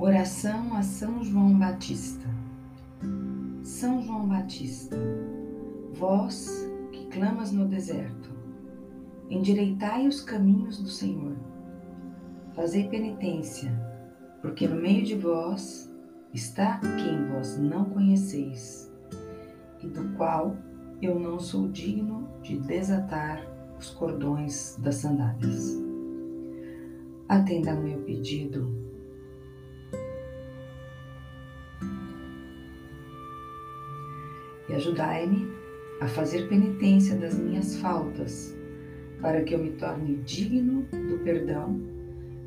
Oração a São João Batista. São João Batista, vós que clamas no deserto, endireitai os caminhos do Senhor. Fazei penitência, porque no meio de vós está quem vós não conheceis, e do qual eu não sou digno de desatar os cordões das sandálias. Atenda ao meu pedido e ajudai-me a fazer penitência das minhas faltas, para que eu me torne digno do perdão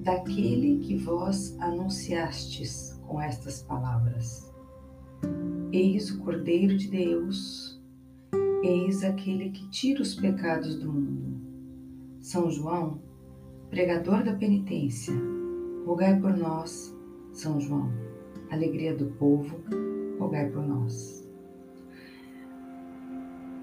daquele que vós anunciastes com estas palavras. Eis o Cordeiro de Deus, eis aquele que tira os pecados do mundo. São João, pregador da penitência, rogai por nós, São João, alegria do povo, rogai por nós.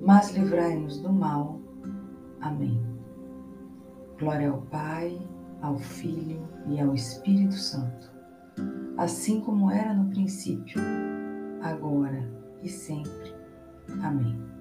mas livrai-nos do mal. Amém. Glória ao Pai, ao Filho e ao Espírito Santo, assim como era no princípio, agora e sempre. Amém.